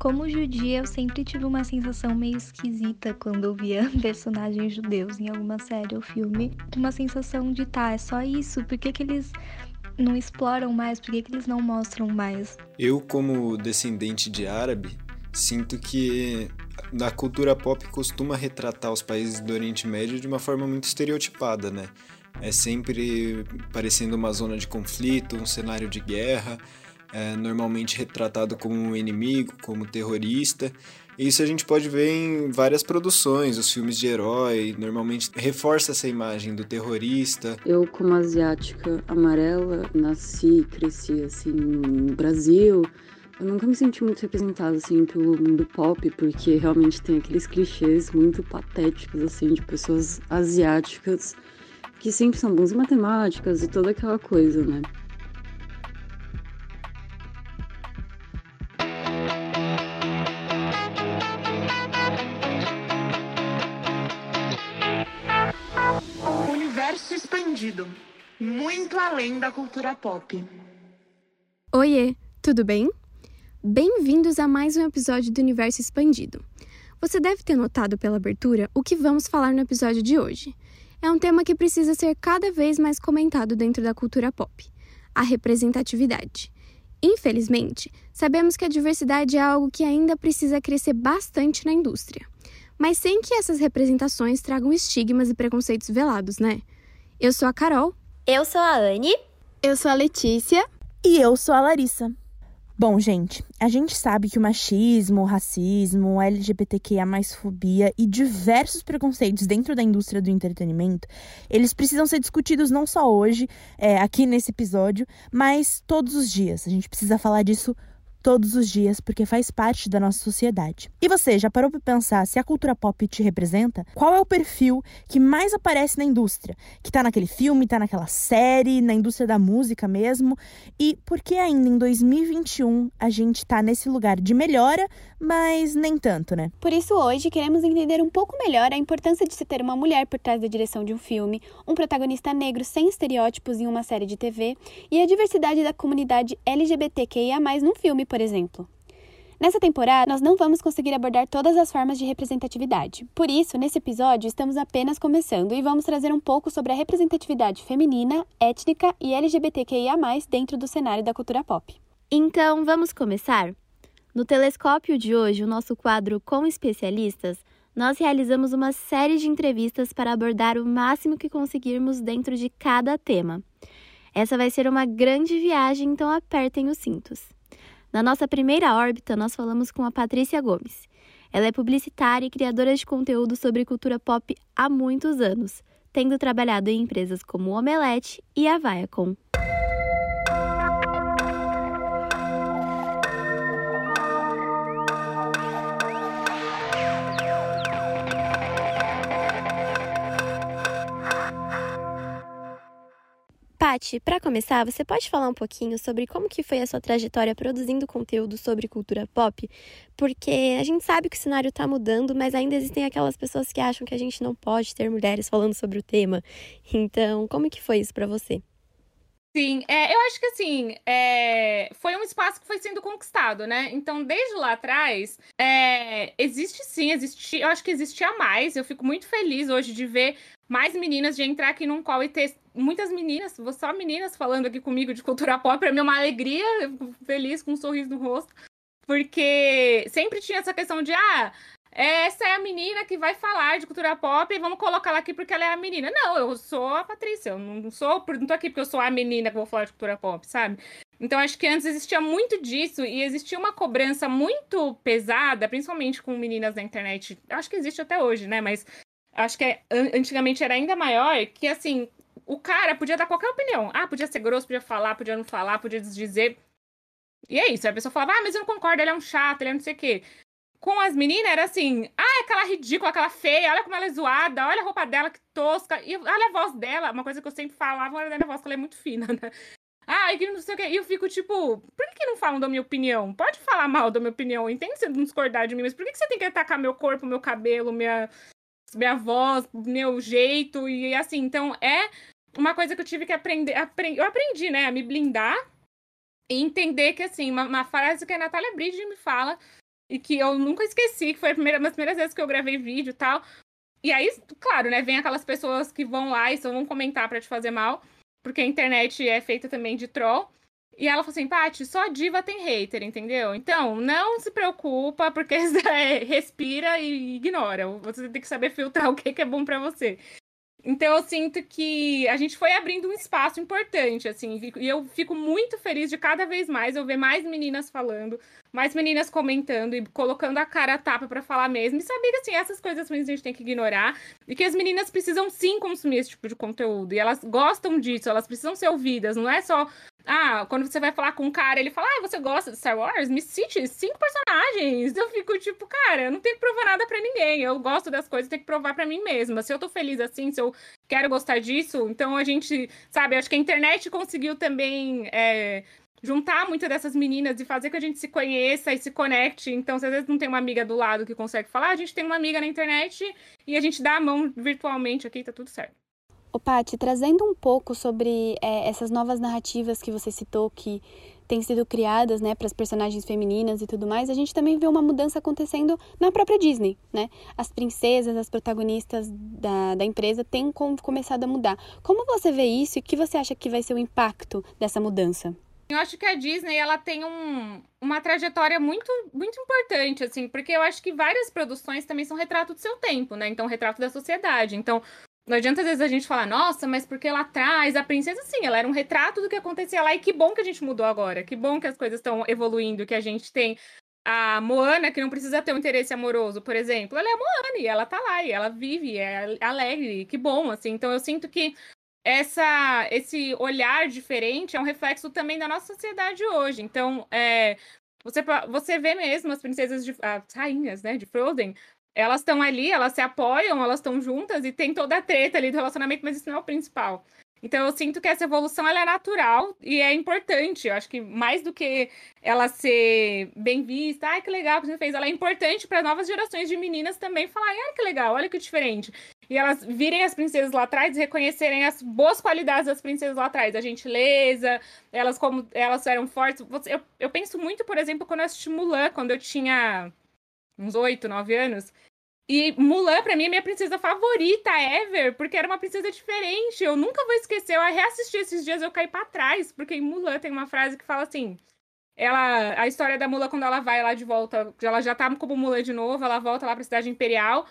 Como judia, eu sempre tive uma sensação meio esquisita quando via personagens judeus em alguma série ou filme. Uma sensação de, tá, é só isso? Por que, que eles não exploram mais? Por que, que eles não mostram mais? Eu, como descendente de árabe, sinto que a cultura pop costuma retratar os países do Oriente Médio de uma forma muito estereotipada, né? É sempre parecendo uma zona de conflito, um cenário de guerra, é normalmente retratado como um inimigo, como terrorista. Isso a gente pode ver em várias produções, os filmes de herói, normalmente reforça essa imagem do terrorista. Eu, como asiática amarela, nasci e cresci assim no Brasil. Eu nunca me senti muito representada assim pelo mundo pop, porque realmente tem aqueles clichês muito patéticos assim de pessoas asiáticas que sempre são bons em matemáticas e toda aquela coisa, né? Expandido, muito além da cultura pop. Oiê, tudo bem? Bem-vindos a mais um episódio do Universo Expandido. Você deve ter notado pela abertura o que vamos falar no episódio de hoje. É um tema que precisa ser cada vez mais comentado dentro da cultura pop: a representatividade. Infelizmente, sabemos que a diversidade é algo que ainda precisa crescer bastante na indústria, mas sem que essas representações tragam estigmas e preconceitos velados, né? Eu sou a Carol. Eu sou a Anne. Eu sou a Letícia. E eu sou a Larissa. Bom, gente, a gente sabe que o machismo, o racismo, a LGBTQIA+, fobia e diversos preconceitos dentro da indústria do entretenimento, eles precisam ser discutidos não só hoje, é, aqui nesse episódio, mas todos os dias. A gente precisa falar disso todos os dias porque faz parte da nossa sociedade. E você já parou para pensar se a cultura pop te representa? Qual é o perfil que mais aparece na indústria? Que tá naquele filme, tá naquela série, na indústria da música mesmo? E por que ainda em 2021 a gente tá nesse lugar de melhora, mas nem tanto, né? Por isso hoje queremos entender um pouco melhor a importância de se ter uma mulher por trás da direção de um filme, um protagonista negro sem estereótipos em uma série de TV e a diversidade da comunidade LGBTQIA+ num filme por exemplo. Nessa temporada, nós não vamos conseguir abordar todas as formas de representatividade. Por isso, nesse episódio, estamos apenas começando e vamos trazer um pouco sobre a representatividade feminina, étnica e LGBTQIA, dentro do cenário da cultura pop. Então, vamos começar? No telescópio de hoje, o nosso quadro Com Especialistas, nós realizamos uma série de entrevistas para abordar o máximo que conseguirmos dentro de cada tema. Essa vai ser uma grande viagem, então apertem os cintos. Na nossa primeira órbita, nós falamos com a Patrícia Gomes. Ela é publicitária e criadora de conteúdo sobre cultura pop há muitos anos, tendo trabalhado em empresas como Omelete e a Viacom. Pati, para começar, você pode falar um pouquinho sobre como que foi a sua trajetória produzindo conteúdo sobre cultura pop? Porque a gente sabe que o cenário está mudando, mas ainda existem aquelas pessoas que acham que a gente não pode ter mulheres falando sobre o tema. Então, como que foi isso para você? Sim, é, eu acho que assim, é, foi um espaço que foi sendo conquistado, né? Então, desde lá atrás, é, existe sim, existe, eu acho que existia mais. Eu fico muito feliz hoje de ver mais meninas, de entrar aqui num call e ter muitas meninas, só meninas falando aqui comigo de cultura pop, pra mim é uma alegria, feliz, com um sorriso no rosto, porque sempre tinha essa questão de, ah, essa é a menina que vai falar de cultura pop e vamos colocar ela aqui porque ela é a menina. Não, eu sou a Patrícia, eu não sou, não tô aqui porque eu sou a menina que vou falar de cultura pop, sabe? Então acho que antes existia muito disso e existia uma cobrança muito pesada, principalmente com meninas na internet. Acho que existe até hoje, né? Mas acho que é, antigamente era ainda maior, que assim, o cara podia dar qualquer opinião. Ah, podia ser grosso, podia falar, podia não falar, podia desdizer. E é isso. A pessoa falava, ah, mas eu não concordo, ele é um chato, ele é não sei o quê. Com as meninas era assim, ah, aquela ridícula, aquela feia, olha como ela é zoada, olha a roupa dela, que tosca. E olha a voz dela, uma coisa que eu sempre falava da minha voz, que ela é muito fina, né? Ah, e que não sei o quê. E eu fico tipo, por que, que não falam da minha opinião? Pode falar mal da minha opinião, entende se não discordar de mim, mas por que, que você tem que atacar meu corpo, meu cabelo, minha, minha voz, meu jeito e assim. Então é uma coisa que eu tive que aprender. Aprend... Eu aprendi, né, a me blindar e entender que, assim, uma, uma frase que a Natália Bridges me fala e que eu nunca esqueci, que foi a primeira, uma das primeiras vezes que eu gravei vídeo e tal. E aí, claro, né, vem aquelas pessoas que vão lá e só vão comentar para te fazer mal, porque a internet é feita também de troll. E ela falou assim, Paty, só diva tem hater, entendeu? Então, não se preocupa, porque respira e ignora. Você tem que saber filtrar o que é bom para você. Então eu sinto que a gente foi abrindo um espaço importante, assim, e eu fico muito feliz de cada vez mais eu ver mais meninas falando, mais meninas comentando e colocando a cara a tapa para falar mesmo, e saber que assim, essas coisas a gente tem que ignorar, e que as meninas precisam sim consumir esse tipo de conteúdo, e elas gostam disso, elas precisam ser ouvidas, não é só ah, quando você vai falar com um cara, ele fala, ah, você gosta de Star Wars? Me cite cinco personagens. Eu fico tipo, cara, eu não tenho que provar nada para ninguém. Eu gosto das coisas, tenho que provar para mim mesma. Se eu tô feliz assim, se eu quero gostar disso, então a gente, sabe, acho que a internet conseguiu também é, juntar muitas dessas meninas e fazer que a gente se conheça e se conecte. Então, se às vezes não tem uma amiga do lado que consegue falar, a gente tem uma amiga na internet e a gente dá a mão virtualmente aqui, tá tudo certo. Ô, Paty, trazendo um pouco sobre é, essas novas narrativas que você citou que têm sido criadas, né, para as personagens femininas e tudo mais, a gente também vê uma mudança acontecendo na própria Disney, né? As princesas, as protagonistas da, da empresa têm começado a mudar. Como você vê isso e o que você acha que vai ser o impacto dessa mudança? Eu acho que a Disney ela tem um, uma trajetória muito, muito importante, assim, porque eu acho que várias produções também são retrato do seu tempo, né? Então, retrato da sociedade. Então, não adianta às vezes a gente falar, nossa, mas porque lá atrás a princesa, sim, ela era um retrato do que acontecia lá e que bom que a gente mudou agora, que bom que as coisas estão evoluindo, que a gente tem a Moana, que não precisa ter um interesse amoroso, por exemplo, ela é a Moana e ela tá lá e ela vive, é alegre, que bom, assim. Então eu sinto que essa, esse olhar diferente é um reflexo também da nossa sociedade hoje. Então, é, você, você vê mesmo as princesas, de, as rainhas, né, de Frozen, elas estão ali, elas se apoiam, elas estão juntas e tem toda a treta ali do relacionamento, mas isso não é o principal. Então eu sinto que essa evolução ela é natural e é importante. Eu acho que mais do que ela ser bem vista, ai que legal que você fez, ela é importante para novas gerações de meninas também falarem, ai que legal, olha que diferente. E elas virem as princesas lá atrás e reconhecerem as boas qualidades das princesas lá atrás, a gentileza, elas como elas eram fortes. Eu, eu penso muito, por exemplo, quando eu assisti Mulan, quando eu tinha uns oito, nove anos. E Mulan, pra mim, é minha princesa favorita ever, porque era uma princesa diferente. Eu nunca vou esquecer. Eu reassisti esses dias, eu caí pra trás, porque em Mulan tem uma frase que fala assim: ela, a história da Mulan quando ela vai lá de volta, ela já tá como Mulan de novo, ela volta lá pra cidade imperial.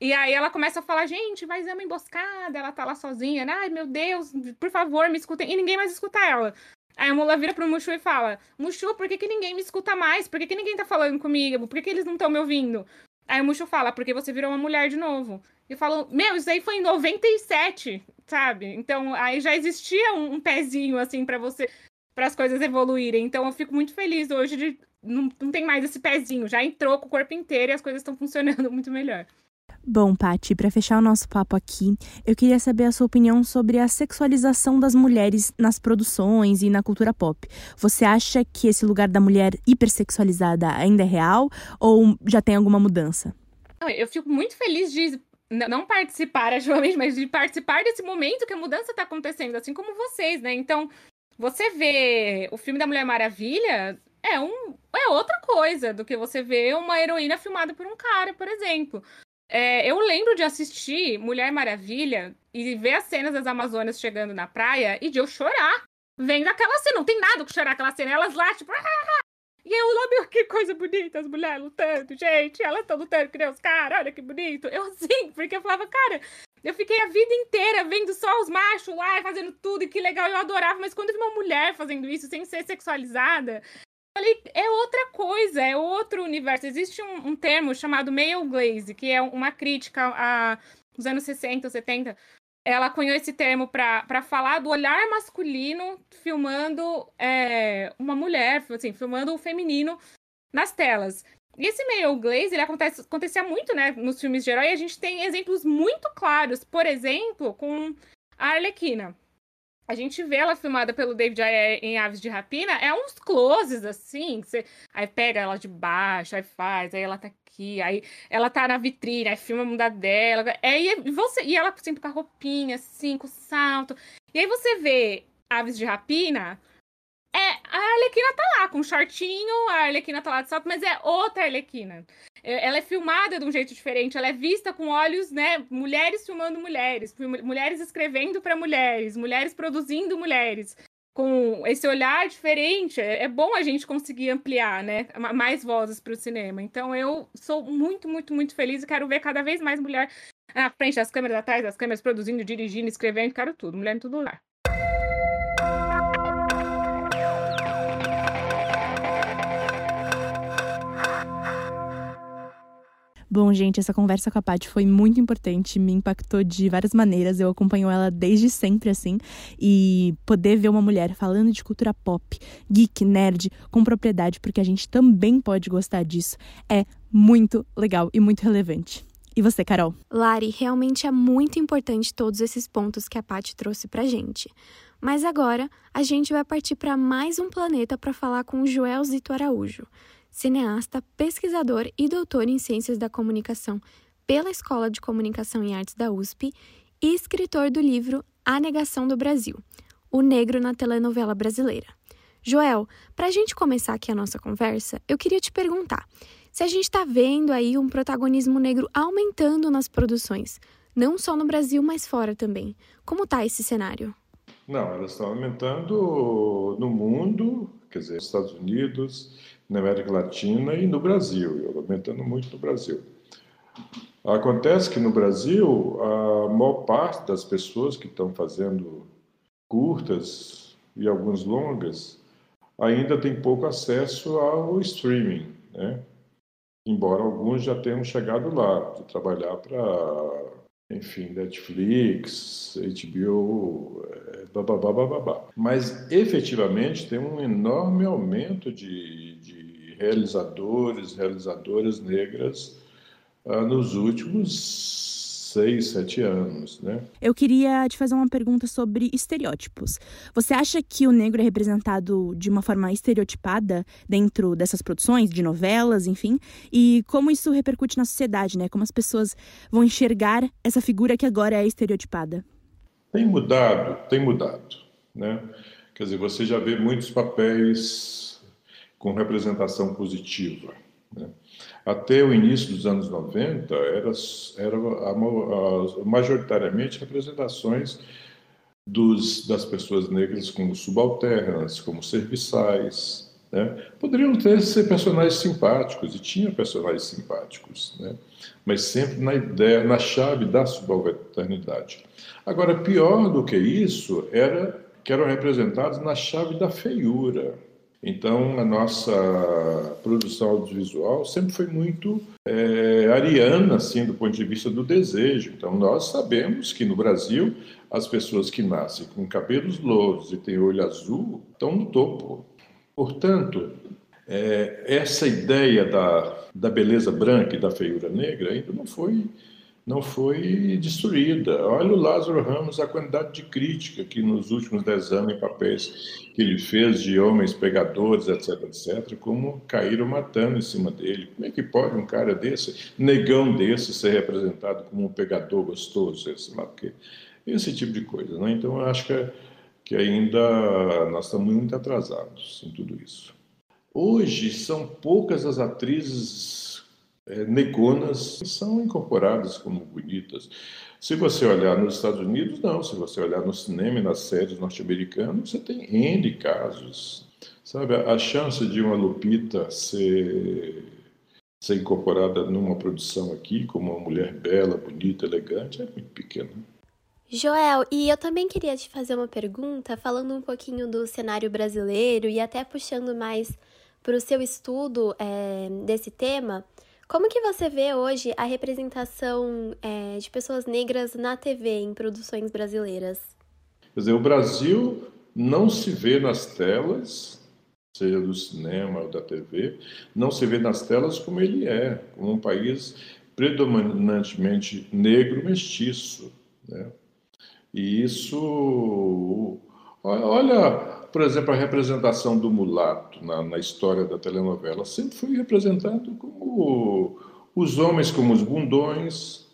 E aí ela começa a falar, gente, mas é uma emboscada, ela tá lá sozinha, né? Ai, meu Deus, por favor, me escutem. E ninguém mais escuta ela. Aí a Mula vira pro Mushu e fala: Mushu, por que, que ninguém me escuta mais? Por que, que ninguém tá falando comigo? Por que, que eles não estão me ouvindo? Aí o Mushu fala: Porque você virou uma mulher de novo. E eu falo: Meu, isso aí foi em 97, sabe? Então aí já existia um, um pezinho assim para você, para as coisas evoluírem. Então eu fico muito feliz hoje de. Não, não tem mais esse pezinho, já entrou com o corpo inteiro e as coisas estão funcionando muito melhor. Bom, Pati, para fechar o nosso papo aqui, eu queria saber a sua opinião sobre a sexualização das mulheres nas produções e na cultura pop. Você acha que esse lugar da mulher hipersexualizada ainda é real ou já tem alguma mudança? Eu fico muito feliz de não participar ativamente, mas de participar desse momento que a mudança está acontecendo, assim como vocês, né? Então, você vê o filme da Mulher Maravilha é um é outra coisa do que você vê uma heroína filmada por um cara, por exemplo. É, eu lembro de assistir Mulher Maravilha e ver as cenas das Amazonas chegando na praia e de eu chorar vendo aquela cena. Não tem nada que chorar aquela cena. Elas lá, tipo. Ah! E eu meu, que coisa bonita, as mulheres lutando, gente. Elas estão lutando que nem os caras, olha que bonito. Eu sim, porque eu falava, cara, eu fiquei a vida inteira vendo só os machos lá fazendo tudo e que legal, eu adorava. Mas quando eu vi uma mulher fazendo isso sem ser sexualizada, falei, é outra coisa, é outro universo. Existe um, um termo chamado male glaze, que é uma crítica aos anos 60, 70. Ela cunhou esse termo para falar do olhar masculino filmando é, uma mulher, assim, filmando o feminino nas telas. E esse male glaze, ele acontece, acontecia muito, né, nos filmes de herói, e a gente tem exemplos muito claros, por exemplo, com a Arlequina a gente vê ela filmada pelo David Ayer em Aves de Rapina, é uns closes assim, você... aí pega ela de baixo, aí faz, aí ela tá aqui, aí ela tá na vitrine, aí filma a bunda dela, é, e você, e ela sempre com a roupinha assim, com o salto. E aí você vê Aves de Rapina, a Arlequina tá lá com um shortinho, a Arlequina tá lá de salto, mas é outra Arlequina. É, ela é filmada de um jeito diferente, ela é vista com olhos, né? Mulheres filmando mulheres, mulheres escrevendo para mulheres, mulheres produzindo mulheres. Com esse olhar diferente, é, é bom a gente conseguir ampliar, né? Mais vozes para o cinema. Então eu sou muito, muito, muito feliz e quero ver cada vez mais mulher na frente das câmeras, atrás das câmeras, produzindo, dirigindo, escrevendo, quero tudo, mulher em todo lugar. Bom, gente, essa conversa com a Paty foi muito importante, me impactou de várias maneiras. Eu acompanho ela desde sempre, assim. E poder ver uma mulher falando de cultura pop, geek, nerd, com propriedade, porque a gente também pode gostar disso, é muito legal e muito relevante. E você, Carol? Lari, realmente é muito importante todos esses pontos que a Paty trouxe pra gente. Mas agora a gente vai partir para mais um planeta para falar com o Joel Zito Araújo cineasta, pesquisador e doutor em Ciências da Comunicação pela Escola de Comunicação e Artes da USP e escritor do livro A Negação do Brasil, o negro na telenovela brasileira. Joel, para a gente começar aqui a nossa conversa, eu queria te perguntar se a gente está vendo aí um protagonismo negro aumentando nas produções, não só no Brasil, mas fora também. Como está esse cenário? Não, elas estão aumentando no mundo, quer dizer, nos Estados Unidos, na América Latina e no Brasil, aumentando muito no Brasil. Acontece que no Brasil, a maior parte das pessoas que estão fazendo curtas e alguns longas ainda tem pouco acesso ao streaming, né? Embora alguns já tenham chegado lá, de trabalhar para, enfim, Netflix, HBO, bababá, bababá. Mas efetivamente tem um enorme aumento de, de realizadores, realizadoras negras uh, nos últimos seis, sete anos, né? Eu queria te fazer uma pergunta sobre estereótipos. Você acha que o negro é representado de uma forma estereotipada dentro dessas produções, de novelas, enfim? E como isso repercute na sociedade, né? Como as pessoas vão enxergar essa figura que agora é estereotipada? Tem mudado, tem mudado, né? Quer dizer, você já vê muitos papéis com representação positiva. Né? Até o início dos anos 90, era, era majoritariamente representações dos, das pessoas negras como subalternas, como serviçais. Né? Poderiam ter ser personagens simpáticos, e tinha personagens simpáticos, né? mas sempre na ideia, na chave da subalternidade. Agora, pior do que isso, era que eram representados na chave da feiura. Então, a nossa produção audiovisual sempre foi muito é, ariana, assim, do ponto de vista do desejo. Então, nós sabemos que no Brasil, as pessoas que nascem com cabelos louros e têm olho azul estão no topo. Portanto, é, essa ideia da, da beleza branca e da feiura negra ainda não foi não foi destruída. Olha o Lázaro Ramos, a quantidade de crítica que nos últimos dez anos em papéis que ele fez de homens pegadores, etc, etc, como caíram matando em cima dele. Como é que pode um cara desse, negão desse, ser representado como um pegador gostoso, sei lá? Esse tipo de coisa, né? Então, eu acho que, que ainda nós estamos muito atrasados em tudo isso. Hoje, são poucas as atrizes é, negonas são incorporadas como bonitas. Se você olhar nos Estados Unidos, não. Se você olhar no cinema e nas séries norte-americanas, você tem N casos. Sabe, a chance de uma Lupita ser, ser incorporada numa produção aqui como uma mulher bela, bonita, elegante é muito pequena. Joel, e eu também queria te fazer uma pergunta, falando um pouquinho do cenário brasileiro e até puxando mais para o seu estudo é, desse tema. Como que você vê hoje a representação é, de pessoas negras na TV em produções brasileiras? Quer dizer, o Brasil não se vê nas telas, seja do cinema ou da TV, não se vê nas telas como ele é, como um país predominantemente negro mestiço. Né? E isso. Olha por exemplo, a representação do mulato na, na história da telenovela sempre foi representado como os homens como os bundões,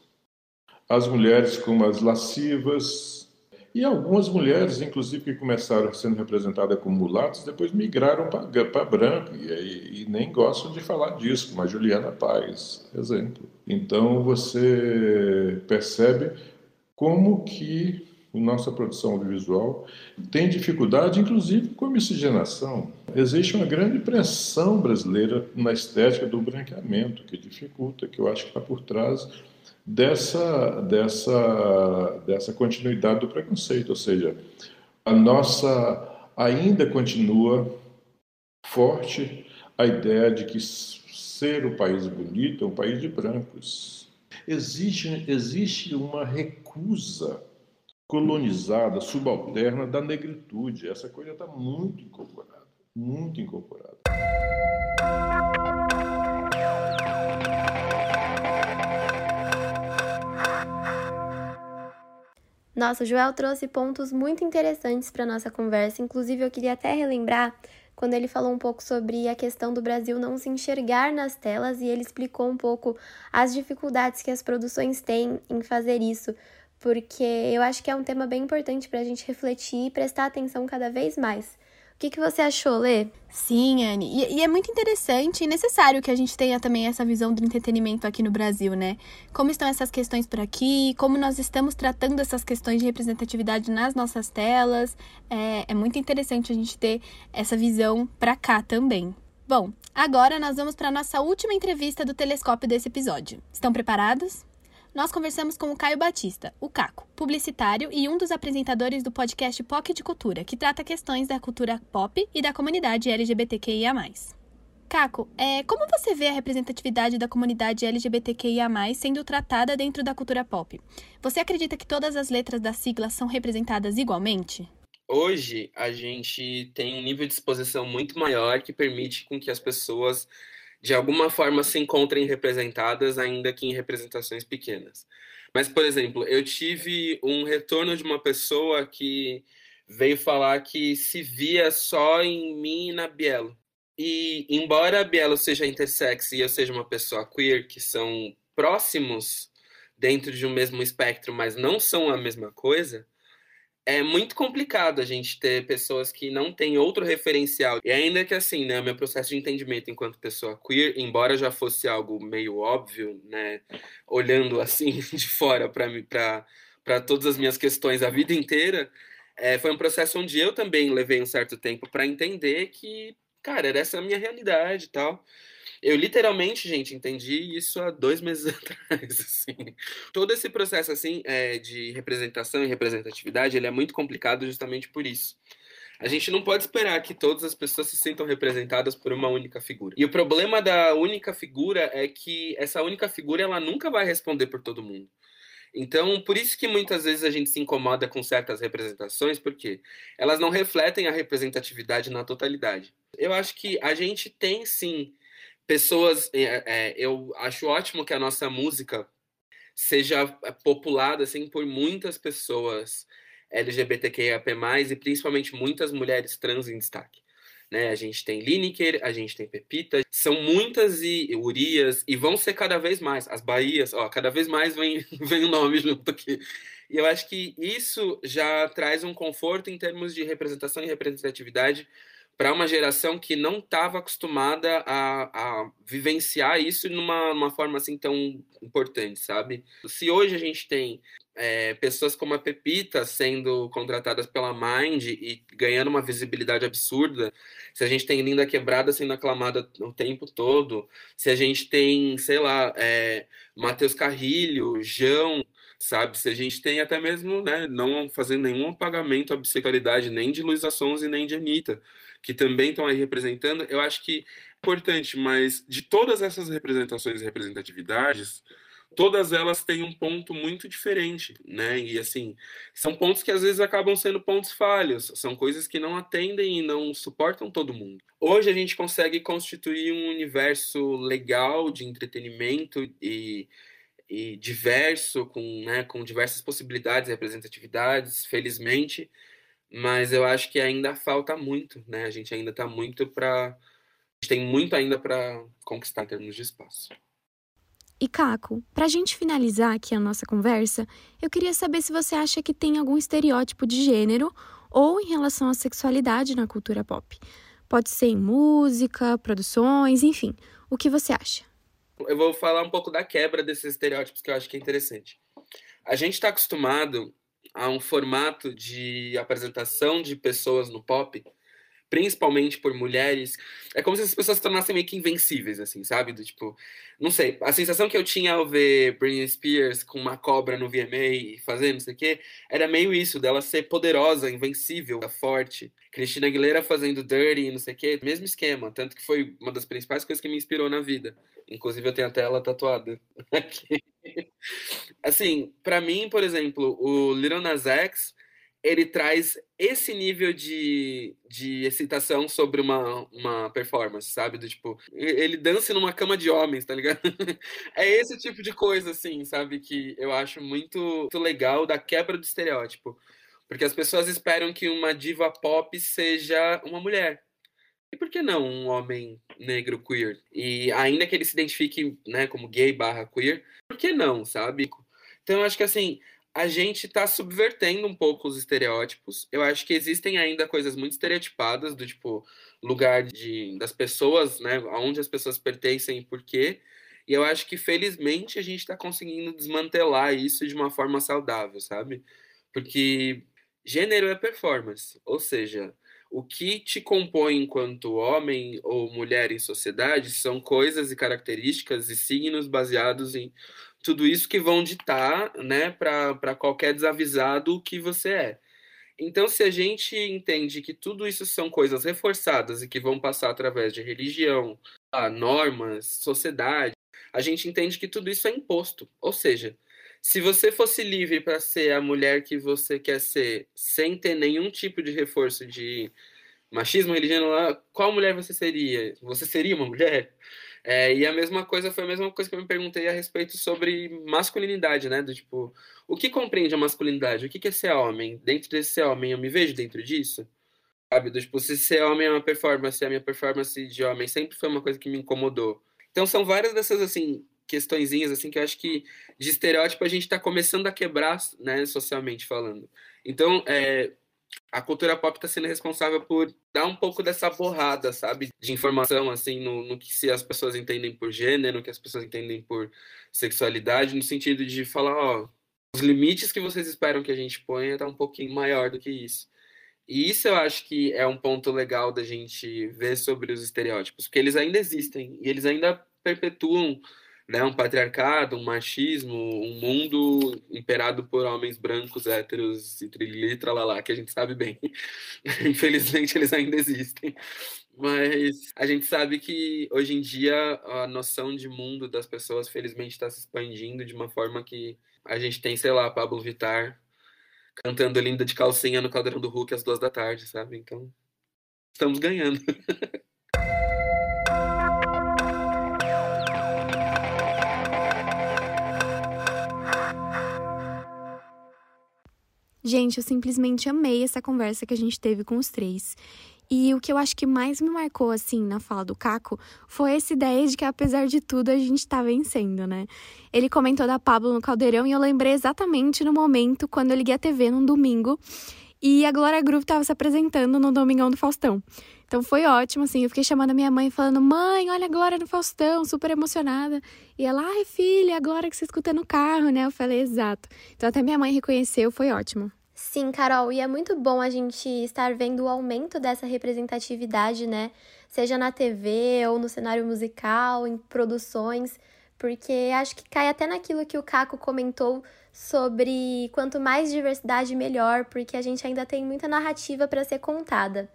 as mulheres como as lascivas. E algumas mulheres, inclusive, que começaram sendo representadas como mulatas, depois migraram para branco e, e, e, nem gostam de falar disso, como a Juliana Paz, exemplo. Então você percebe como que nossa produção audiovisual tem dificuldade, inclusive com a miscigenação. Existe uma grande pressão brasileira na estética do branqueamento, que dificulta, que eu acho que está por trás dessa, dessa, dessa continuidade do preconceito, ou seja, a nossa ainda continua forte a ideia de que ser um país bonito é um país de brancos. Existe, existe uma recusa colonizada, subalterna da negritude. Essa coisa está muito incorporada, muito incorporada. Nossa, o Joel trouxe pontos muito interessantes para nossa conversa. Inclusive, eu queria até relembrar quando ele falou um pouco sobre a questão do Brasil não se enxergar nas telas e ele explicou um pouco as dificuldades que as produções têm em fazer isso, porque eu acho que é um tema bem importante para a gente refletir e prestar atenção cada vez mais. O que, que você achou, Lê? Sim, Anne. E, e, é muito interessante e necessário que a gente tenha também essa visão do entretenimento aqui no Brasil, né? Como estão essas questões por aqui, como nós estamos tratando essas questões de representatividade nas nossas telas. É, é muito interessante a gente ter essa visão para cá também. Bom, agora nós vamos para a nossa última entrevista do telescópio desse episódio. Estão preparados? Nós conversamos com o Caio Batista, o Caco, publicitário e um dos apresentadores do podcast POC de Cultura, que trata questões da cultura pop e da comunidade LGBTQIA. Caco, é, como você vê a representatividade da comunidade LGBTQIA, sendo tratada dentro da cultura pop? Você acredita que todas as letras da sigla são representadas igualmente? Hoje, a gente tem um nível de exposição muito maior que permite com que as pessoas de alguma forma se encontrem representadas, ainda que em representações pequenas. Mas, por exemplo, eu tive um retorno de uma pessoa que veio falar que se via só em mim e na Bielo. E, embora a Bielo seja intersex e eu seja uma pessoa queer, que são próximos dentro de um mesmo espectro, mas não são a mesma coisa, é muito complicado a gente ter pessoas que não têm outro referencial. E ainda que assim, né, meu processo de entendimento enquanto pessoa queer, embora já fosse algo meio óbvio, né, olhando assim de fora para para todas as minhas questões a vida inteira, é, foi um processo onde eu também levei um certo tempo para entender que, cara, era essa a minha realidade e tal. Eu literalmente, gente, entendi isso há dois meses atrás, assim. Todo esse processo, assim, é, de representação e representatividade, ele é muito complicado justamente por isso. A gente não pode esperar que todas as pessoas se sintam representadas por uma única figura. E o problema da única figura é que essa única figura ela nunca vai responder por todo mundo. Então, por isso que muitas vezes a gente se incomoda com certas representações, porque elas não refletem a representatividade na totalidade. Eu acho que a gente tem sim pessoas. É, é, eu acho ótimo que a nossa música seja populada assim, por muitas pessoas LGBTQIAP+, e principalmente muitas mulheres trans em destaque. Né? A gente tem Lineker, a gente tem Pepita, são muitas e Urias, e vão ser cada vez mais. As Bahias, ó, cada vez mais vem, vem o nome junto aqui. E eu acho que isso já traz um conforto em termos de representação e representatividade para uma geração que não estava acostumada a, a, vivenciar isso numa, forma assim tão importante, sabe? Se hoje a gente tem é, pessoas como a Pepita sendo contratadas pela Mind e ganhando uma visibilidade absurda, se a gente tem Linda Quebrada sendo aclamada o tempo todo, se a gente tem, sei lá, é, Matheus Carrilho, João, sabe? Se a gente tem até mesmo, né, não fazendo nenhum apagamento à bissexualidade, nem de Luísa Sons e nem de Anitta, que também estão aí representando, eu acho que é importante, mas de todas essas representações e representatividades, todas elas têm um ponto muito diferente, né? E assim, são pontos que às vezes acabam sendo pontos falhos, são coisas que não atendem e não suportam todo mundo. Hoje a gente consegue constituir um universo legal de entretenimento e, e diverso, com, né, com diversas possibilidades e representatividades, felizmente mas eu acho que ainda falta muito, né? A gente ainda está muito para. A gente tem muito ainda para conquistar em termos de espaço. E Caco, pra gente finalizar aqui a nossa conversa, eu queria saber se você acha que tem algum estereótipo de gênero ou em relação à sexualidade na cultura pop. Pode ser em música, produções, enfim. O que você acha? Eu vou falar um pouco da quebra desses estereótipos que eu acho que é interessante. A gente está acostumado a um formato de apresentação de pessoas no pop principalmente por mulheres, é como se as pessoas se tornassem meio que invencíveis, assim, sabe? Do tipo, não sei, a sensação que eu tinha ao ver Britney Spears com uma cobra no VMA fazendo não sei o quê, era meio isso, dela ser poderosa, invencível, forte. Cristina Aguilera fazendo Dirty, não sei o quê, mesmo esquema, tanto que foi uma das principais coisas que me inspirou na vida. Inclusive eu tenho até ela tatuada aqui. Assim, para mim, por exemplo, o Little Nas X ele traz esse nível de, de excitação sobre uma, uma performance, sabe? Do tipo, ele dança numa cama de homens, tá ligado? é esse tipo de coisa, assim, sabe? Que eu acho muito, muito legal da quebra do estereótipo. Porque as pessoas esperam que uma diva pop seja uma mulher. E por que não um homem negro queer? E ainda que ele se identifique né, como gay barra queer, por que não, sabe? Então eu acho que assim, a gente está subvertendo um pouco os estereótipos. Eu acho que existem ainda coisas muito estereotipadas, do tipo, lugar de, das pessoas, né? Aonde as pessoas pertencem e por quê. E eu acho que, felizmente, a gente está conseguindo desmantelar isso de uma forma saudável, sabe? Porque gênero é performance. Ou seja, o que te compõe enquanto homem ou mulher em sociedade são coisas e características e signos baseados em tudo isso que vão ditar, né, para qualquer desavisado o que você é. Então, se a gente entende que tudo isso são coisas reforçadas e que vão passar através de religião, normas, sociedade, a gente entende que tudo isso é imposto. Ou seja, se você fosse livre para ser a mulher que você quer ser, sem ter nenhum tipo de reforço de machismo, religião, qual mulher você seria? Você seria uma mulher? É, e a mesma coisa foi a mesma coisa que eu me perguntei a respeito sobre masculinidade, né? Do tipo, o que compreende a masculinidade? O que é ser homem? Dentro desse ser homem, eu me vejo dentro disso? Sabe? Do tipo, se ser homem é uma performance, a minha performance de homem sempre foi uma coisa que me incomodou. Então são várias dessas, assim, questõezinhas, assim, que eu acho que de estereótipo a gente está começando a quebrar, né, socialmente falando. Então, é, a cultura pop está sendo responsável por dar um pouco dessa borrada, sabe? De informação, assim, no, no que se as pessoas entendem por gênero, no que as pessoas entendem por sexualidade, no sentido de falar, ó, os limites que vocês esperam que a gente ponha tá um pouquinho maior do que isso. E isso eu acho que é um ponto legal da gente ver sobre os estereótipos, porque eles ainda existem e eles ainda perpetuam né, um patriarcado, um machismo, um mundo imperado por homens brancos, héteros e trilili, lá que a gente sabe bem. Infelizmente eles ainda existem. Mas a gente sabe que hoje em dia a noção de mundo das pessoas, felizmente, está se expandindo de uma forma que a gente tem, sei lá, Pablo Vittar cantando linda de calcinha no Caldeirão do Hulk às duas da tarde, sabe? Então, estamos ganhando. Gente, eu simplesmente amei essa conversa que a gente teve com os três. E o que eu acho que mais me marcou, assim, na fala do Caco, foi essa ideia de que, apesar de tudo, a gente tá vencendo, né? Ele comentou da Pablo no Caldeirão e eu lembrei exatamente no momento quando eu liguei a TV num domingo e a Glória Groove tava se apresentando no Domingão do Faustão. Então foi ótimo, assim. Eu fiquei chamando a minha mãe falando: Mãe, olha a Glória no Faustão, super emocionada. E ela, ai, filha, agora que você escuta no carro, né? Eu falei: Exato. Então até minha mãe reconheceu, foi ótimo. Sim, Carol, e é muito bom a gente estar vendo o aumento dessa representatividade, né? Seja na TV ou no cenário musical, em produções, porque acho que cai até naquilo que o Caco comentou sobre quanto mais diversidade, melhor, porque a gente ainda tem muita narrativa para ser contada.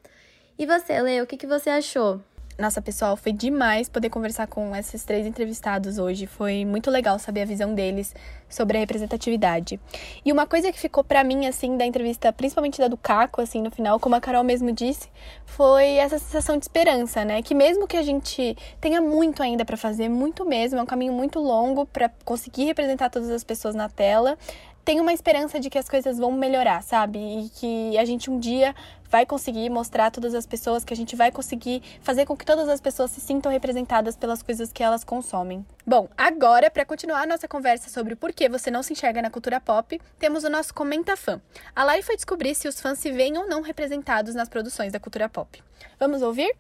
E você, Leo, o que, que você achou? Nossa, pessoal, foi demais poder conversar com esses três entrevistados hoje. Foi muito legal saber a visão deles sobre a representatividade. E uma coisa que ficou para mim, assim, da entrevista, principalmente da do Caco, assim, no final, como a Carol mesmo disse, foi essa sensação de esperança, né? Que mesmo que a gente tenha muito ainda para fazer, muito mesmo, é um caminho muito longo para conseguir representar todas as pessoas na tela, tenho uma esperança de que as coisas vão melhorar, sabe? E que a gente um dia vai conseguir mostrar a todas as pessoas, que a gente vai conseguir fazer com que todas as pessoas se sintam representadas pelas coisas que elas consomem. Bom, agora, para continuar a nossa conversa sobre por que você não se enxerga na cultura pop, temos o nosso Comenta Fã. A Lari foi descobrir se os fãs se veem ou não representados nas produções da cultura pop. Vamos ouvir?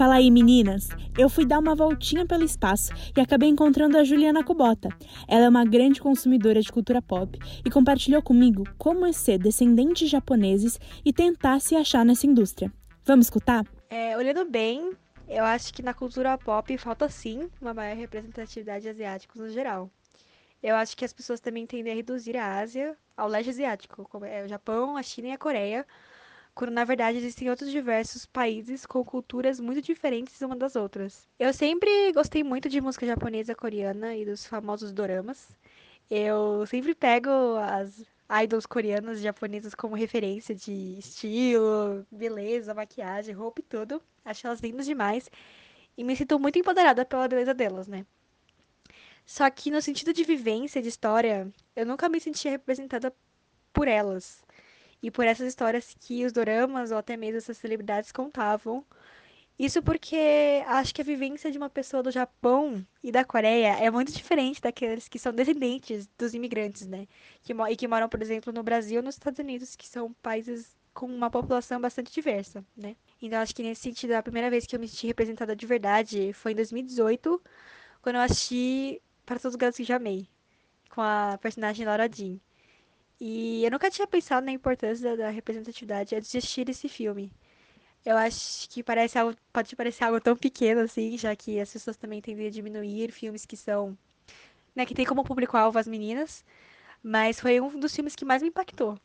Fala aí, meninas! Eu fui dar uma voltinha pelo espaço e acabei encontrando a Juliana Kubota. Ela é uma grande consumidora de cultura pop e compartilhou comigo como é ser descendente de japoneses e tentar se achar nessa indústria. Vamos escutar? É, olhando bem, eu acho que na cultura pop falta sim uma maior representatividade asiática no geral. Eu acho que as pessoas também tendem a reduzir a Ásia ao leste asiático, como é o Japão, a China e a Coreia, quando na verdade existem outros diversos países com culturas muito diferentes uma das outras. Eu sempre gostei muito de música japonesa, coreana e dos famosos doramas. Eu sempre pego as idols coreanas japonesas como referência de estilo, beleza, maquiagem, roupa e tudo. Acho elas lindas demais e me sinto muito empoderada pela beleza delas, né? Só que no sentido de vivência, de história, eu nunca me sentia representada por elas e por essas histórias que os doramas ou até mesmo essas celebridades contavam. Isso porque acho que a vivência de uma pessoa do Japão e da Coreia é muito diferente daqueles que são descendentes dos imigrantes, né? Que, e que moram, por exemplo, no Brasil ou nos Estados Unidos, que são países com uma população bastante diversa, né? Então acho que nesse sentido, a primeira vez que eu me senti representada de verdade foi em 2018, quando eu assisti Para Todos os Gatos que Já Amei, com a personagem Laura Jean. E eu nunca tinha pensado na importância da, da representatividade antes de assistir esse filme. Eu acho que parece algo, pode parecer algo tão pequeno assim, já que as pessoas também tendem a diminuir filmes que são, né, que tem como público-alvo as meninas, mas foi um dos filmes que mais me impactou.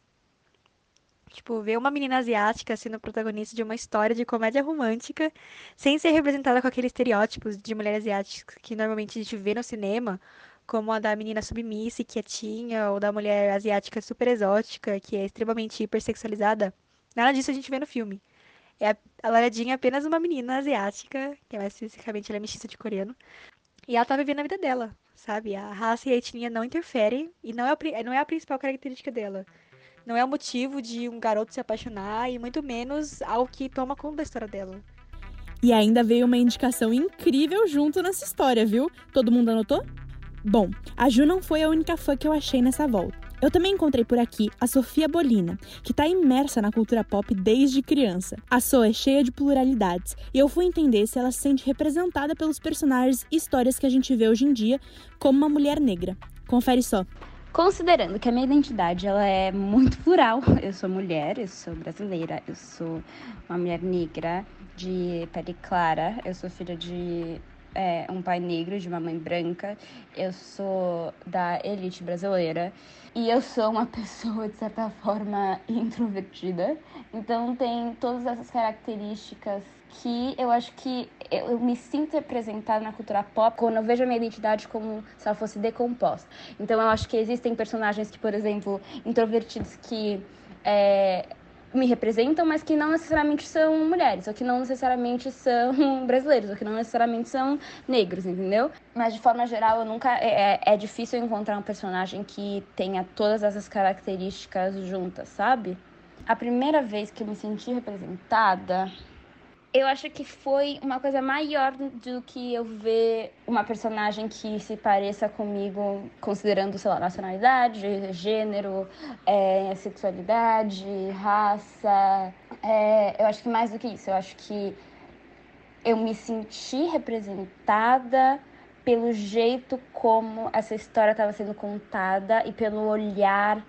Tipo, ver uma menina asiática sendo protagonista de uma história de comédia romântica, sem ser representada com aqueles estereótipos de mulher asiática que normalmente a gente vê no cinema, como a da menina submissa e quietinha, ou da mulher asiática super exótica, que é extremamente hipersexualizada. Nada disso a gente vê no filme. É a, a é apenas uma menina asiática, que é mais especificamente ela é mestiça de coreano, e ela tá vivendo a vida dela, sabe? A raça e a etnia não interferem, e não é, a, não é a principal característica dela. Não é o motivo de um garoto se apaixonar, e muito menos algo que toma conta da história dela. E ainda veio uma indicação incrível junto nessa história, viu? Todo mundo anotou? Bom, a Ju não foi a única fã que eu achei nessa volta. Eu também encontrei por aqui a Sofia Bolina, que está imersa na cultura pop desde criança. A So é cheia de pluralidades e eu fui entender se ela se sente representada pelos personagens e histórias que a gente vê hoje em dia como uma mulher negra. Confere só. Considerando que a minha identidade ela é muito plural, eu sou mulher, eu sou brasileira, eu sou uma mulher negra de pele clara, eu sou filha de é, um pai negro de uma mãe branca, eu sou da elite brasileira e eu sou uma pessoa, de certa forma, introvertida. Então tem todas essas características que eu acho que eu me sinto representada na cultura pop quando eu vejo a minha identidade como se ela fosse decomposta. Então eu acho que existem personagens que, por exemplo, introvertidos que é, me representam, mas que não necessariamente são mulheres, ou que não necessariamente são brasileiros, ou que não necessariamente são negros, entendeu? Mas de forma geral, eu nunca é, é, é difícil encontrar um personagem que tenha todas essas características juntas, sabe? A primeira vez que eu me senti representada eu acho que foi uma coisa maior do que eu ver uma personagem que se pareça comigo, considerando, sei lá, nacionalidade, gênero, é, sexualidade, raça. É, eu acho que mais do que isso, eu acho que eu me senti representada pelo jeito como essa história estava sendo contada e pelo olhar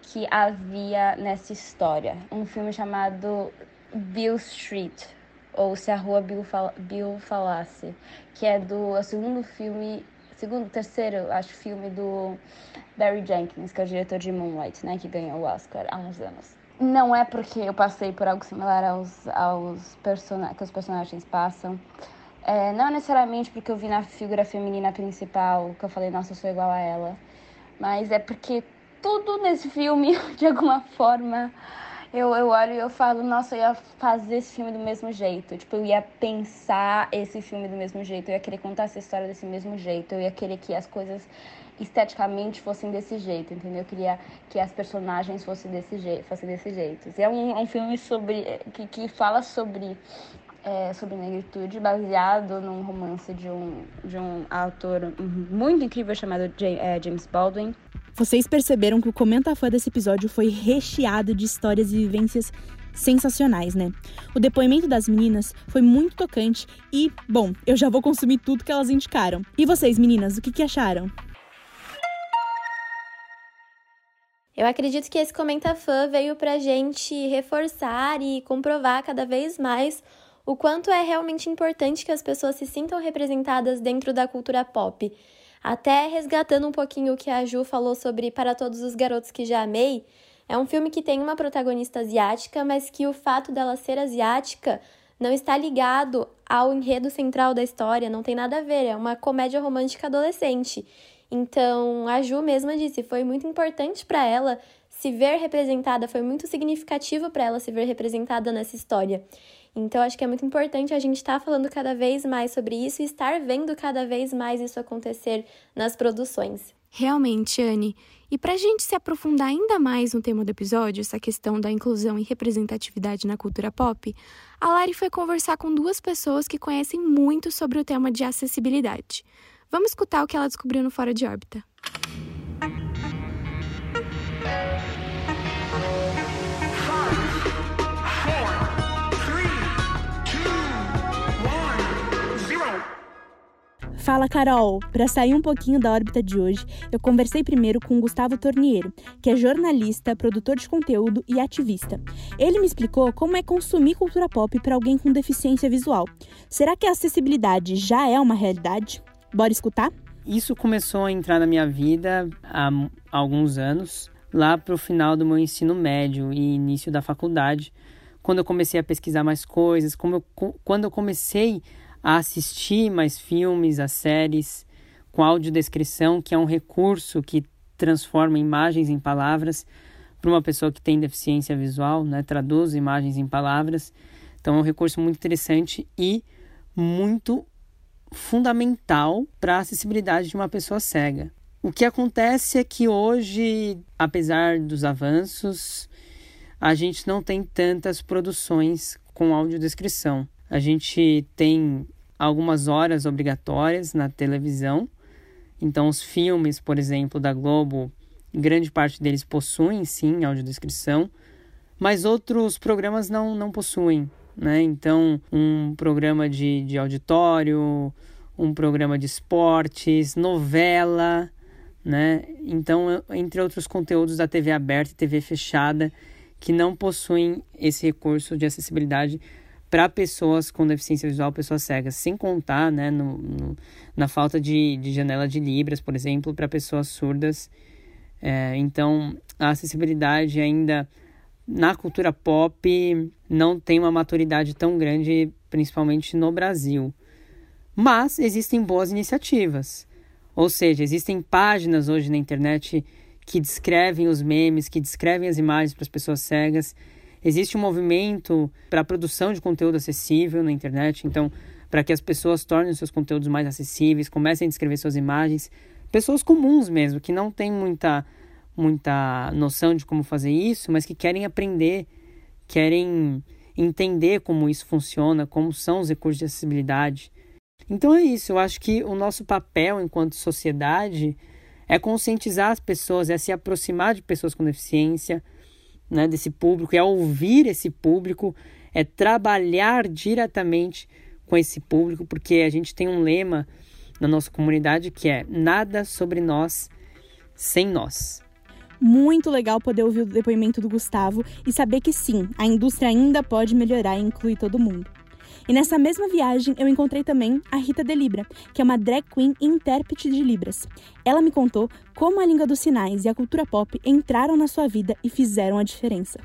que havia nessa história. Um filme chamado Bill Street, ou Se a Rua Bill, Bill Falasse, que é do é segundo filme, segundo, terceiro, acho, filme do Barry Jenkins, que é o diretor de Moonlight, né, que ganhou o Oscar há uns anos. Não é porque eu passei por algo similar aos, aos que os personagens passam. É, não necessariamente porque eu vi na figura feminina principal que eu falei, nossa, eu sou igual a ela. Mas é porque tudo nesse filme, de alguma forma, eu, eu olho e eu falo, nossa, eu ia fazer esse filme do mesmo jeito. Tipo, eu ia pensar esse filme do mesmo jeito, eu ia querer contar essa história desse mesmo jeito, eu ia querer que as coisas esteticamente fossem desse jeito, entendeu? Eu queria que as personagens fossem desse jeito, fossem desse jeito. É um, um filme sobre que, que fala sobre é, sobre negritude, baseado num romance de um, de um autor muito incrível chamado é, James Baldwin. Vocês perceberam que o Comenta Fã desse episódio foi recheado de histórias e vivências sensacionais, né? O depoimento das meninas foi muito tocante e, bom, eu já vou consumir tudo que elas indicaram. E vocês, meninas, o que, que acharam? Eu acredito que esse Comenta Fã veio pra gente reforçar e comprovar cada vez mais o quanto é realmente importante que as pessoas se sintam representadas dentro da cultura pop. Até resgatando um pouquinho o que a Ju falou sobre Para Todos os Garotos que Já Amei, é um filme que tem uma protagonista asiática, mas que o fato dela ser asiática não está ligado ao enredo central da história, não tem nada a ver, é uma comédia romântica adolescente. Então, a Ju mesma disse, foi muito importante para ela se ver representada, foi muito significativo para ela se ver representada nessa história. Então, acho que é muito importante a gente estar tá falando cada vez mais sobre isso e estar vendo cada vez mais isso acontecer nas produções. Realmente, Anne. E para a gente se aprofundar ainda mais no tema do episódio, essa questão da inclusão e representatividade na cultura pop, a Lari foi conversar com duas pessoas que conhecem muito sobre o tema de acessibilidade. Vamos escutar o que ela descobriu no Fora de Órbita. Fala Carol! Para sair um pouquinho da órbita de hoje, eu conversei primeiro com Gustavo Torniero, que é jornalista, produtor de conteúdo e ativista. Ele me explicou como é consumir cultura pop para alguém com deficiência visual. Será que a acessibilidade já é uma realidade? Bora escutar? Isso começou a entrar na minha vida há alguns anos, lá para o final do meu ensino médio e início da faculdade, quando eu comecei a pesquisar mais coisas, eu, quando eu comecei a assistir mais filmes, a séries com audiodescrição, que é um recurso que transforma imagens em palavras para uma pessoa que tem deficiência visual, né? traduz imagens em palavras. Então é um recurso muito interessante e muito fundamental para a acessibilidade de uma pessoa cega. O que acontece é que hoje, apesar dos avanços, a gente não tem tantas produções com audiodescrição. A gente tem algumas horas obrigatórias na televisão. Então, os filmes, por exemplo, da Globo, grande parte deles possuem sim audiodescrição, mas outros programas não, não possuem. Né? Então, um programa de, de auditório, um programa de esportes, novela, né? Então, entre outros conteúdos da TV aberta e TV fechada que não possuem esse recurso de acessibilidade para pessoas com deficiência visual, pessoas cegas, sem contar né, no, no na falta de, de janela de libras, por exemplo, para pessoas surdas. É, então, a acessibilidade ainda na cultura pop não tem uma maturidade tão grande, principalmente no Brasil. Mas existem boas iniciativas. Ou seja, existem páginas hoje na internet que descrevem os memes, que descrevem as imagens para as pessoas cegas Existe um movimento para a produção de conteúdo acessível na internet, então, para que as pessoas tornem seus conteúdos mais acessíveis, comecem a descrever suas imagens. Pessoas comuns mesmo, que não têm muita, muita noção de como fazer isso, mas que querem aprender, querem entender como isso funciona, como são os recursos de acessibilidade. Então é isso, eu acho que o nosso papel enquanto sociedade é conscientizar as pessoas, é se aproximar de pessoas com deficiência, né, desse público, é ouvir esse público, é trabalhar diretamente com esse público, porque a gente tem um lema na nossa comunidade que é nada sobre nós sem nós. Muito legal poder ouvir o depoimento do Gustavo e saber que sim, a indústria ainda pode melhorar e incluir todo mundo. E nessa mesma viagem eu encontrei também a Rita de Libra, que é uma drag queen e intérprete de Libras. Ela me contou como a língua dos sinais e a cultura pop entraram na sua vida e fizeram a diferença.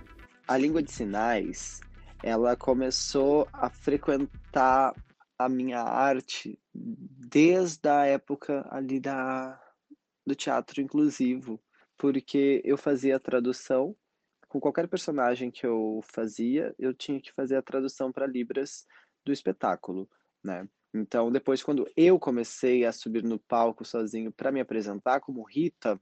A língua de sinais, ela começou a frequentar a minha arte desde a época ali da, do teatro inclusivo. porque eu fazia a tradução com qualquer personagem que eu fazia, eu tinha que fazer a tradução para libras do espetáculo, né? Então, depois quando eu comecei a subir no palco sozinho para me apresentar como Rita,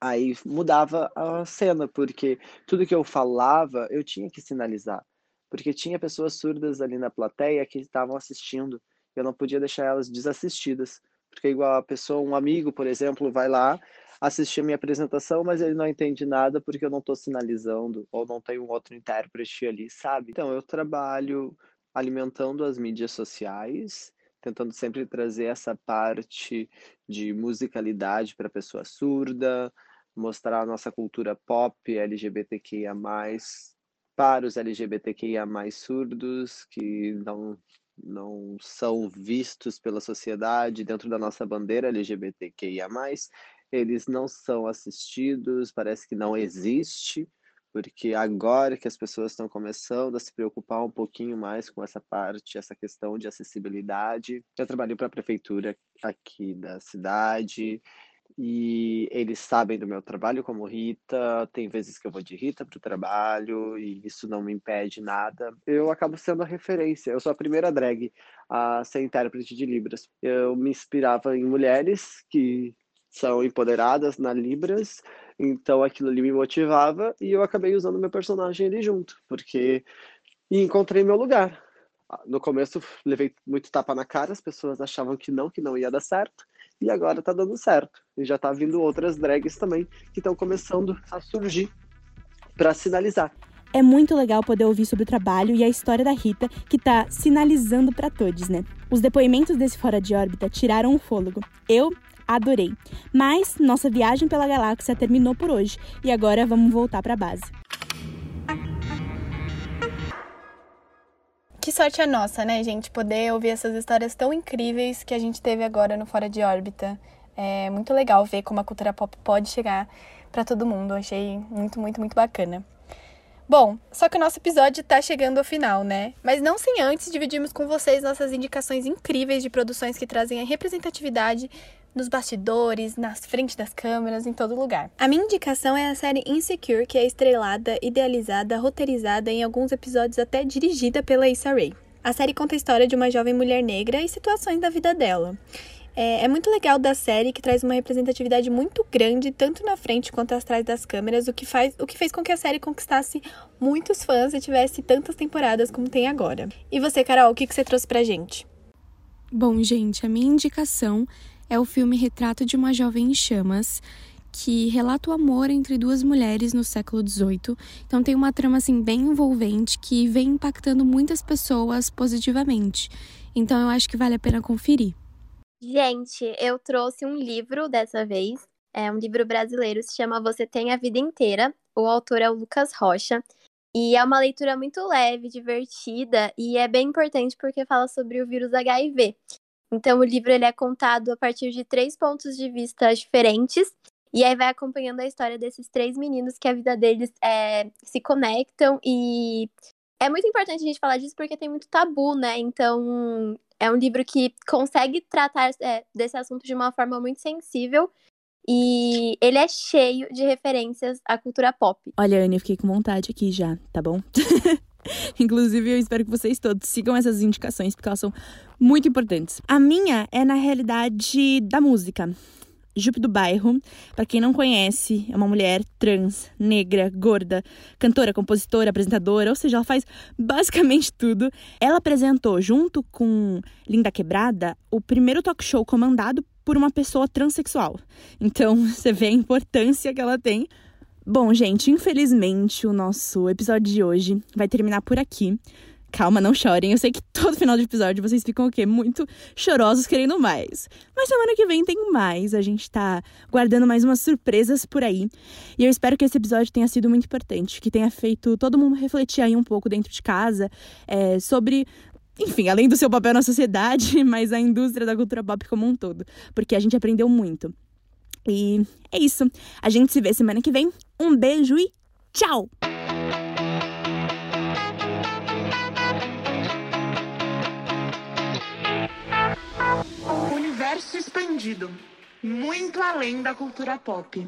aí mudava a cena, porque tudo que eu falava, eu tinha que sinalizar, porque tinha pessoas surdas ali na plateia que estavam assistindo, eu não podia deixar elas desassistidas, porque igual a pessoa, um amigo, por exemplo, vai lá assistir a minha apresentação, mas ele não entende nada porque eu não estou sinalizando ou não tem um outro intérprete ali, sabe? Então eu trabalho alimentando as mídias sociais, tentando sempre trazer essa parte de musicalidade para a pessoa surda, mostrar a nossa cultura pop LGBTQIA+, para os LGBTQIA+, surdos, que não, não são vistos pela sociedade dentro da nossa bandeira LGBTQIA+, eles não são assistidos, parece que não existe, porque agora que as pessoas estão começando a se preocupar um pouquinho mais com essa parte, essa questão de acessibilidade. Eu trabalho para a prefeitura aqui da cidade e eles sabem do meu trabalho como Rita. Tem vezes que eu vou de Rita para o trabalho e isso não me impede nada. Eu acabo sendo a referência. Eu sou a primeira drag a ser intérprete de Libras. Eu me inspirava em mulheres que são empoderadas na Libras, então aquilo ali me motivava e eu acabei usando meu personagem ali junto, porque e encontrei meu lugar. No começo levei muito tapa na cara, as pessoas achavam que não, que não ia dar certo, e agora tá dando certo. E já tá vindo outras drags também que estão começando a surgir para sinalizar. É muito legal poder ouvir sobre o trabalho e a história da Rita, que tá sinalizando para todos, né? Os depoimentos desse Fora de Órbita tiraram o fôlego. Eu adorei. Mas nossa viagem pela galáxia terminou por hoje e agora vamos voltar para a base. Que sorte a nossa, né, gente? Poder ouvir essas histórias tão incríveis que a gente teve agora no Fora de Órbita. É muito legal ver como a cultura pop pode chegar para todo mundo. Achei muito, muito, muito bacana. Bom, só que o nosso episódio está chegando ao final, né? Mas não sem antes dividirmos com vocês nossas indicações incríveis de produções que trazem a representatividade nos bastidores, nas frentes das câmeras, em todo lugar. A minha indicação é a série Insecure, que é estrelada, idealizada, roteirizada e em alguns episódios até dirigida pela Issa Rae. A série conta a história de uma jovem mulher negra e situações da vida dela. É, é, muito legal da série que traz uma representatividade muito grande, tanto na frente quanto atrás das câmeras, o que, faz, o que fez com que a série conquistasse muitos fãs e tivesse tantas temporadas como tem agora. E você, Carol, o que, que você trouxe pra gente? Bom, gente, a minha indicação é o filme Retrato de uma Jovem em Chamas, que relata o amor entre duas mulheres no século XVIII. Então tem uma trama assim bem envolvente que vem impactando muitas pessoas positivamente. Então eu acho que vale a pena conferir. Gente, eu trouxe um livro dessa vez. É um livro brasileiro, se chama Você Tem a Vida Inteira. O autor é o Lucas Rocha. E é uma leitura muito leve, divertida e é bem importante porque fala sobre o vírus HIV. Então o livro ele é contado a partir de três pontos de vista diferentes e aí vai acompanhando a história desses três meninos que a vida deles é, se conectam e é muito importante a gente falar disso porque tem muito tabu, né? Então é um livro que consegue tratar é, desse assunto de uma forma muito sensível e ele é cheio de referências à cultura pop. Olha, Anne, eu fiquei com vontade aqui já, tá bom? Inclusive, eu espero que vocês todos sigam essas indicações, porque elas são muito importantes. A minha é, na realidade, da música. Jupe do Bairro, para quem não conhece, é uma mulher trans, negra, gorda, cantora, compositora, apresentadora, ou seja, ela faz basicamente tudo. Ela apresentou, junto com Linda Quebrada, o primeiro talk show comandado por uma pessoa transexual. Então, você vê a importância que ela tem Bom, gente, infelizmente o nosso episódio de hoje vai terminar por aqui. Calma, não chorem. Eu sei que todo final de episódio vocês ficam o quê? Muito chorosos querendo mais. Mas semana que vem tem mais. A gente tá guardando mais umas surpresas por aí. E eu espero que esse episódio tenha sido muito importante, que tenha feito todo mundo refletir aí um pouco dentro de casa é, sobre enfim, além do seu papel na sociedade, mas a indústria da cultura pop como um todo, porque a gente aprendeu muito. E é isso. A gente se vê semana que vem. Um beijo e tchau! Universo expandido muito além da cultura pop.